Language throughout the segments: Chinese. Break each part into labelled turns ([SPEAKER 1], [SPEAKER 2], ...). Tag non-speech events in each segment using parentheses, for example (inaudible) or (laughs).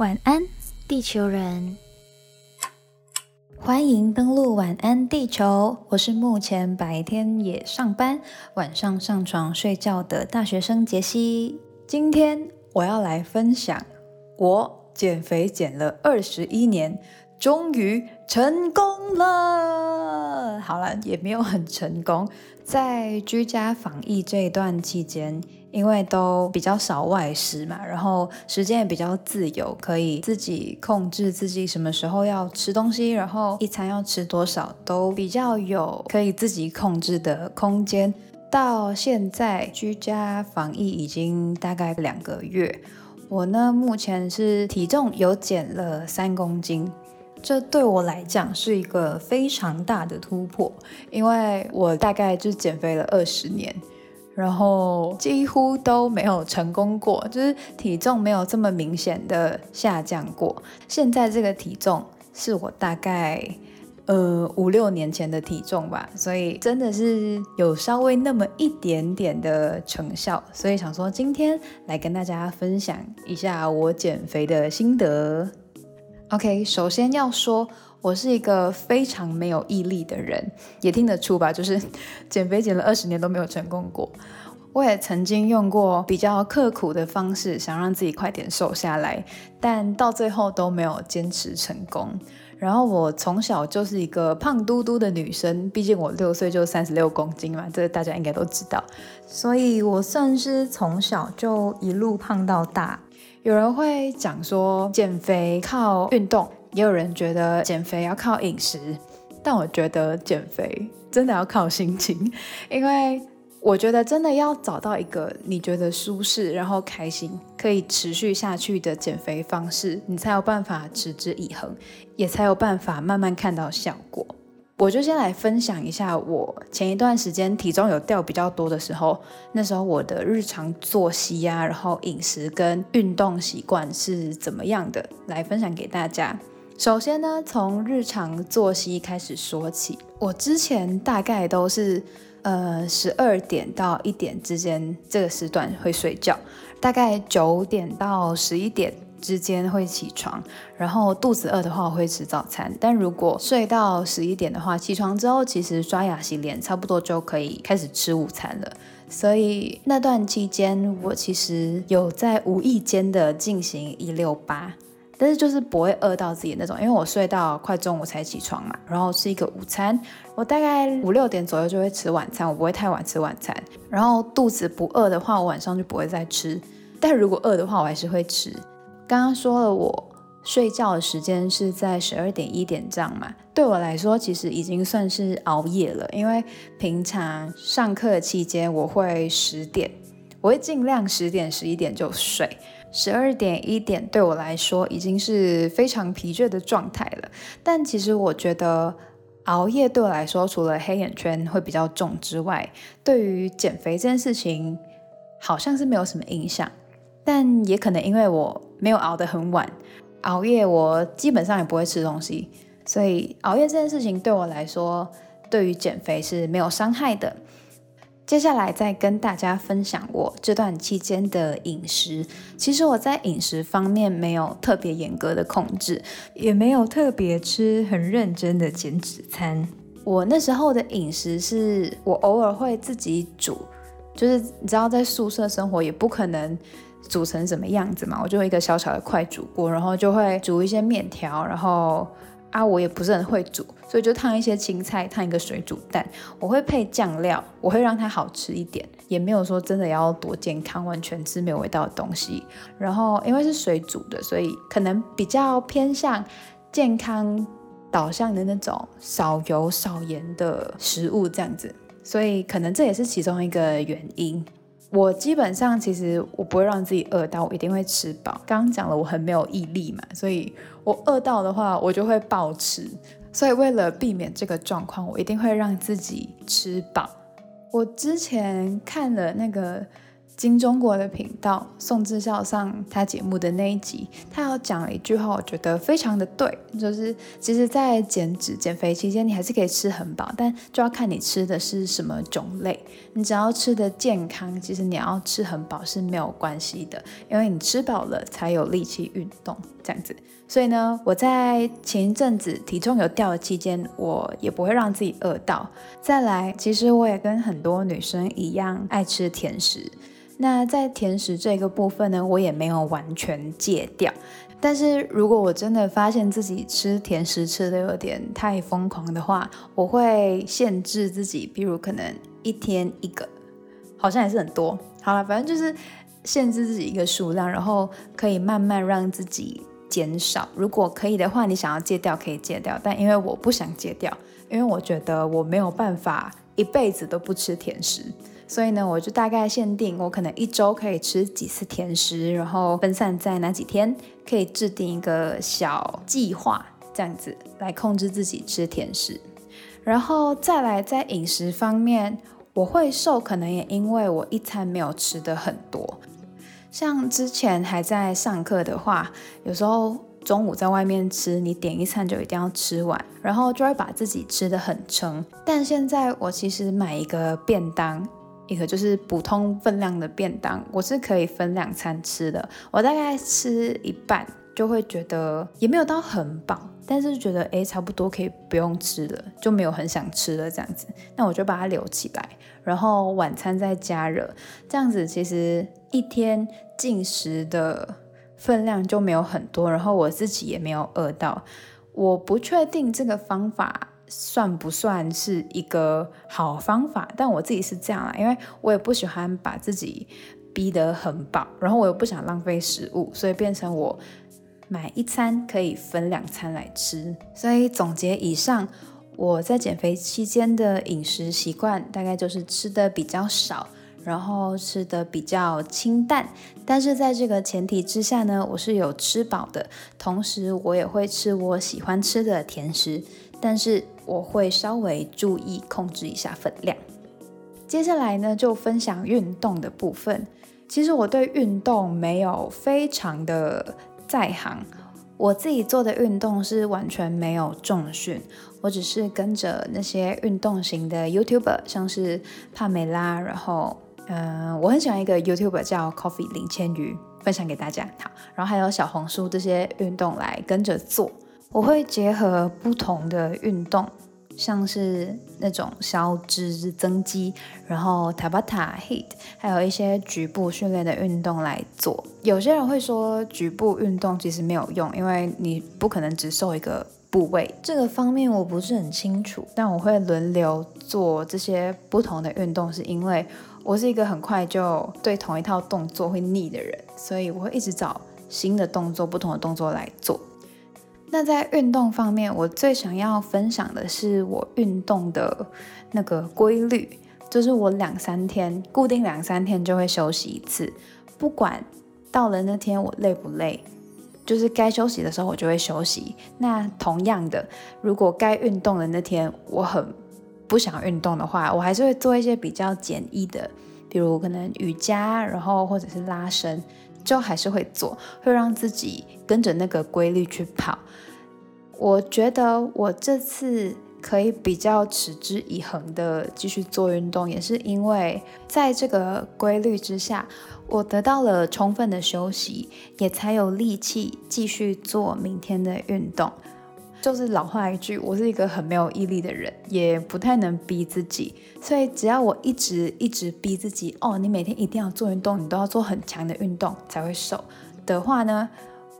[SPEAKER 1] 晚安，地球人！欢迎登录晚安地球。我是目前白天也上班，晚上上床睡觉的大学生杰西。今天我要来分享，我减肥减了二十一年，终于成功了。好了，也没有很成功，在居家防疫这一段期间。因为都比较少外食嘛，然后时间也比较自由，可以自己控制自己什么时候要吃东西，然后一餐要吃多少都比较有可以自己控制的空间。到现在居家防疫已经大概两个月，我呢目前是体重有减了三公斤，这对我来讲是一个非常大的突破，因为我大概就减肥了二十年。然后几乎都没有成功过，就是体重没有这么明显的下降过。现在这个体重是我大概呃五六年前的体重吧，所以真的是有稍微那么一点点的成效。所以想说今天来跟大家分享一下我减肥的心得。OK，首先要说。我是一个非常没有毅力的人，也听得出吧，就是 (laughs) 减肥减了二十年都没有成功过。我也曾经用过比较刻苦的方式，想让自己快点瘦下来，但到最后都没有坚持成功。然后我从小就是一个胖嘟嘟的女生，毕竟我六岁就三十六公斤嘛，这大家应该都知道，所以我算是从小就一路胖到大。有人会讲说减肥靠运动。也有人觉得减肥要靠饮食，但我觉得减肥真的要靠心情，因为我觉得真的要找到一个你觉得舒适、然后开心、可以持续下去的减肥方式，你才有办法持之以恒，也才有办法慢慢看到效果。我就先来分享一下我前一段时间体重有掉比较多的时候，那时候我的日常作息呀，然后饮食跟运动习惯是怎么样的，来分享给大家。首先呢，从日常作息开始说起。我之前大概都是，呃，十二点到一点之间这个时段会睡觉，大概九点到十一点之间会起床，然后肚子饿的话我会吃早餐。但如果睡到十一点的话，起床之后其实刷牙洗脸差不多就可以开始吃午餐了。所以那段期间，我其实有在无意间的进行一六八。但是就是不会饿到自己那种，因为我睡到快中午才起床嘛，然后吃一个午餐，我大概五六点左右就会吃晚餐，我不会太晚吃晚餐。然后肚子不饿的话，我晚上就不会再吃。但如果饿的话，我还是会吃。刚刚说了，我睡觉的时间是在十二点一点这样嘛，对我来说其实已经算是熬夜了，因为平常上课期间我会十点，我会尽量十点十一点就睡。十二点一点对我来说已经是非常疲倦的状态了，但其实我觉得熬夜对我来说，除了黑眼圈会比较重之外，对于减肥这件事情好像是没有什么影响。但也可能因为我没有熬得很晚，熬夜我基本上也不会吃东西，所以熬夜这件事情对我来说，对于减肥是没有伤害的。接下来再跟大家分享我这段期间的饮食。其实我在饮食方面没有特别严格的控制，也没有特别吃很认真的减脂餐。我那时候的饮食是我偶尔会自己煮，就是你知道在宿舍生活也不可能煮成什么样子嘛，我就一个小小的快煮锅，然后就会煮一些面条，然后。啊，我也不是很会煮，所以就烫一些青菜，烫一个水煮蛋。我会配酱料，我会让它好吃一点，也没有说真的要多健康，完全吃没有味道的东西。然后因为是水煮的，所以可能比较偏向健康导向的那种少油少盐的食物这样子，所以可能这也是其中一个原因。我基本上其实我不会让自己饿到，我一定会吃饱。刚刚讲了我很没有毅力嘛，所以我饿到的话我就会暴吃。所以为了避免这个状况，我一定会让自己吃饱。我之前看了那个金钟国的频道，宋智孝上他节目的那一集，他有讲了一句话，我觉得非常的对，就是其实，在减脂减肥期间，你还是可以吃很饱，但就要看你吃的是什么种类。你只要吃的健康，其实你要吃很饱是没有关系的，因为你吃饱了才有力气运动这样子。所以呢，我在前一阵子体重有掉的期间，我也不会让自己饿到。再来，其实我也跟很多女生一样爱吃甜食。那在甜食这个部分呢，我也没有完全戒掉。但是如果我真的发现自己吃甜食吃的有点太疯狂的话，我会限制自己，比如可能一天一个，好像也是很多。好了，反正就是限制自己一个数量，然后可以慢慢让自己。减少，如果可以的话，你想要戒掉可以戒掉，但因为我不想戒掉，因为我觉得我没有办法一辈子都不吃甜食，所以呢，我就大概限定我可能一周可以吃几次甜食，然后分散在哪几天，可以制定一个小计划，这样子来控制自己吃甜食，然后再来在饮食方面，我会瘦，可能也因为我一餐没有吃的很多。像之前还在上课的话，有时候中午在外面吃，你点一餐就一定要吃完，然后就会把自己吃的很撑。但现在我其实买一个便当，一个就是普通分量的便当，我是可以分两餐吃的。我大概吃一半就会觉得也没有到很饱，但是觉得诶差不多可以不用吃了，就没有很想吃了这样子。那我就把它留起来，然后晚餐再加热，这样子其实。一天进食的分量就没有很多，然后我自己也没有饿到。我不确定这个方法算不算是一个好方法，但我自己是这样啦，因为我也不喜欢把自己逼得很饱，然后我又不想浪费食物，所以变成我买一餐可以分两餐来吃。所以总结以上，我在减肥期间的饮食习惯大概就是吃的比较少。然后吃的比较清淡，但是在这个前提之下呢，我是有吃饱的，同时我也会吃我喜欢吃的甜食，但是我会稍微注意控制一下分量。接下来呢，就分享运动的部分。其实我对运动没有非常的在行，我自己做的运动是完全没有重训，我只是跟着那些运动型的 YouTuber，像是帕梅拉，然后。嗯，我很喜欢一个 YouTuber 叫 Coffee 林千鱼，分享给大家。好，然后还有小红书这些运动来跟着做。我会结合不同的运动，像是那种消脂增肌，然后 Tabata Heat，还有一些局部训练的运动来做。有些人会说局部运动其实没有用，因为你不可能只瘦一个部位。这个方面我不是很清楚，但我会轮流做这些不同的运动，是因为。我是一个很快就对同一套动作会腻的人，所以我会一直找新的动作、不同的动作来做。那在运动方面，我最想要分享的是我运动的那个规律，就是我两三天固定两三天就会休息一次，不管到了那天我累不累，就是该休息的时候我就会休息。那同样的，如果该运动的那天我很。不想运动的话，我还是会做一些比较简易的，比如可能瑜伽，然后或者是拉伸，就还是会做，会让自己跟着那个规律去跑。我觉得我这次可以比较持之以恒的继续做运动，也是因为在这个规律之下，我得到了充分的休息，也才有力气继续做明天的运动。就是老话一句，我是一个很没有毅力的人，也不太能逼自己，所以只要我一直一直逼自己，哦，你每天一定要做运动，你都要做很强的运动才会瘦的话呢，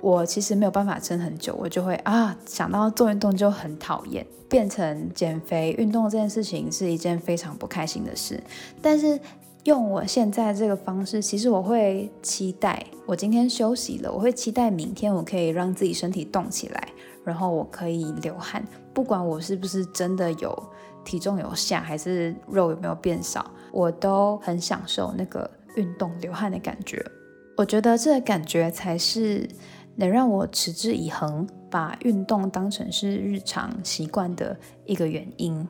[SPEAKER 1] 我其实没有办法撑很久，我就会啊想到做运动就很讨厌，变成减肥运动这件事情是一件非常不开心的事。但是用我现在这个方式，其实我会期待我今天休息了，我会期待明天我可以让自己身体动起来。然后我可以流汗，不管我是不是真的有体重有下，还是肉有没有变少，我都很享受那个运动流汗的感觉。我觉得这个感觉才是能让我持之以恒，把运动当成是日常习惯的一个原因。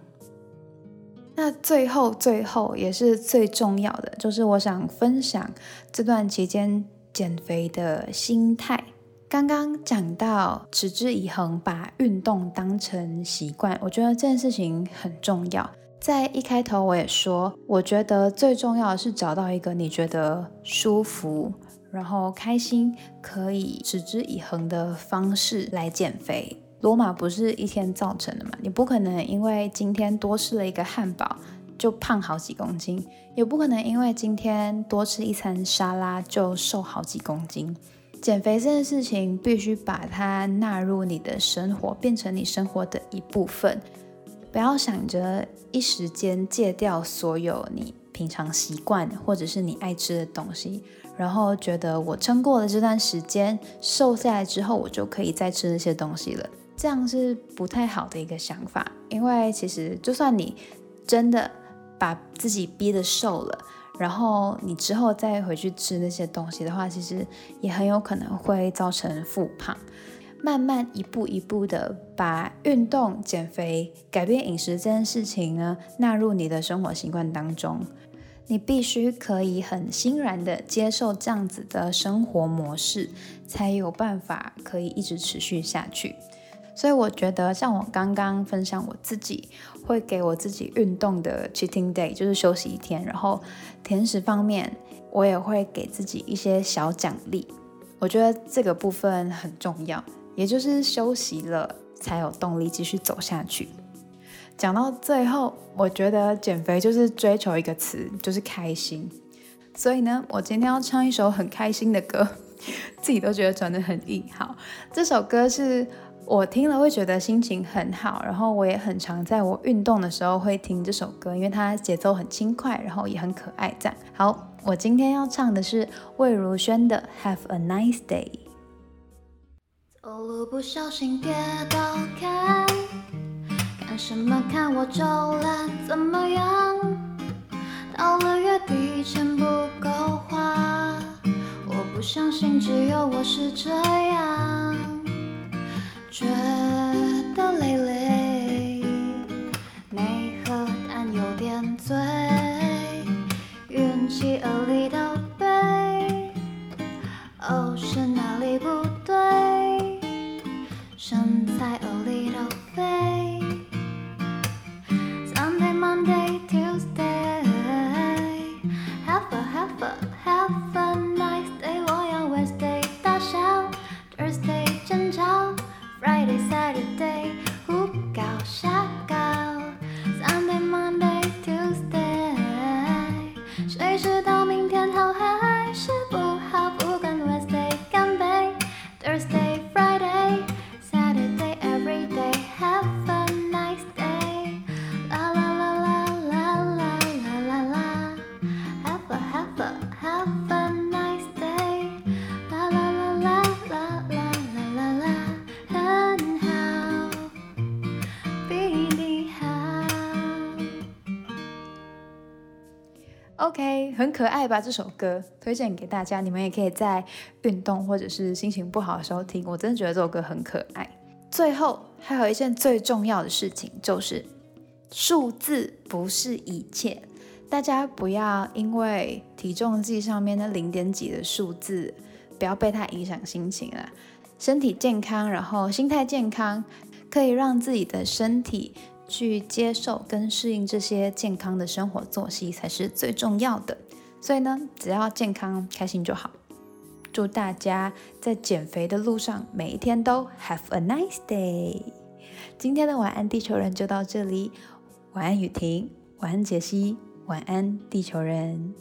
[SPEAKER 1] 那最后最后也是最重要的，就是我想分享这段期间减肥的心态。刚刚讲到持之以恒，把运动当成习惯，我觉得这件事情很重要。在一开头我也说，我觉得最重要的是找到一个你觉得舒服，然后开心，可以持之以恒的方式来减肥。罗马不是一天造成的嘛？你不可能因为今天多吃了一个汉堡就胖好几公斤，也不可能因为今天多吃一餐沙拉就瘦好几公斤。减肥这件事情必须把它纳入你的生活，变成你生活的一部分。不要想着一时间戒掉所有你平常习惯或者是你爱吃的东西，然后觉得我撑过了这段时间，瘦下来之后我就可以再吃那些东西了。这样是不太好的一个想法，因为其实就算你真的把自己逼得瘦了。然后你之后再回去吃那些东西的话，其实也很有可能会造成复胖。慢慢一步一步的把运动、减肥、改变饮食这件事情呢纳入你的生活习惯当中，你必须可以很欣然的接受这样子的生活模式，才有办法可以一直持续下去。所以我觉得，像我刚刚分享我自己会给我自己运动的 cheating day，就是休息一天。然后甜食方面，我也会给自己一些小奖励。我觉得这个部分很重要，也就是休息了才有动力继续走下去。讲到最后，我觉得减肥就是追求一个词，就是开心。所以呢，我今天要唱一首很开心的歌，(laughs) 自己都觉得转得很硬。好，这首歌是。我听了会觉得心情很好，然后我也很常在我运动的时候会听这首歌，因为它节奏很轻快，然后也很可爱。这样好，我今天要唱的是魏如萱的《Have a Nice Day》。
[SPEAKER 2] 走路不小心跌倒，看看什么？看我皱了怎么样？到了月底钱不够花，我不相信只有我是这样。觉得累累，没喝但有点醉，运气 a little 背，哦是哪里不对？身材 a little 肥
[SPEAKER 1] OK，很可爱吧？这首歌推荐给大家，你们也可以在运动或者是心情不好的时候听。我真的觉得这首歌很可爱。最后还有一件最重要的事情，就是数字不是一切。大家不要因为体重计上面那零点几的数字，不要被它影响心情了。身体健康，然后心态健康，可以让自己的身体去接受跟适应这些健康的生活作息，才是最重要的。所以呢，只要健康开心就好。祝大家在减肥的路上，每一天都 have a nice day。今天的晚安地球人就到这里，晚安雨婷，晚安杰西，晚安地球人。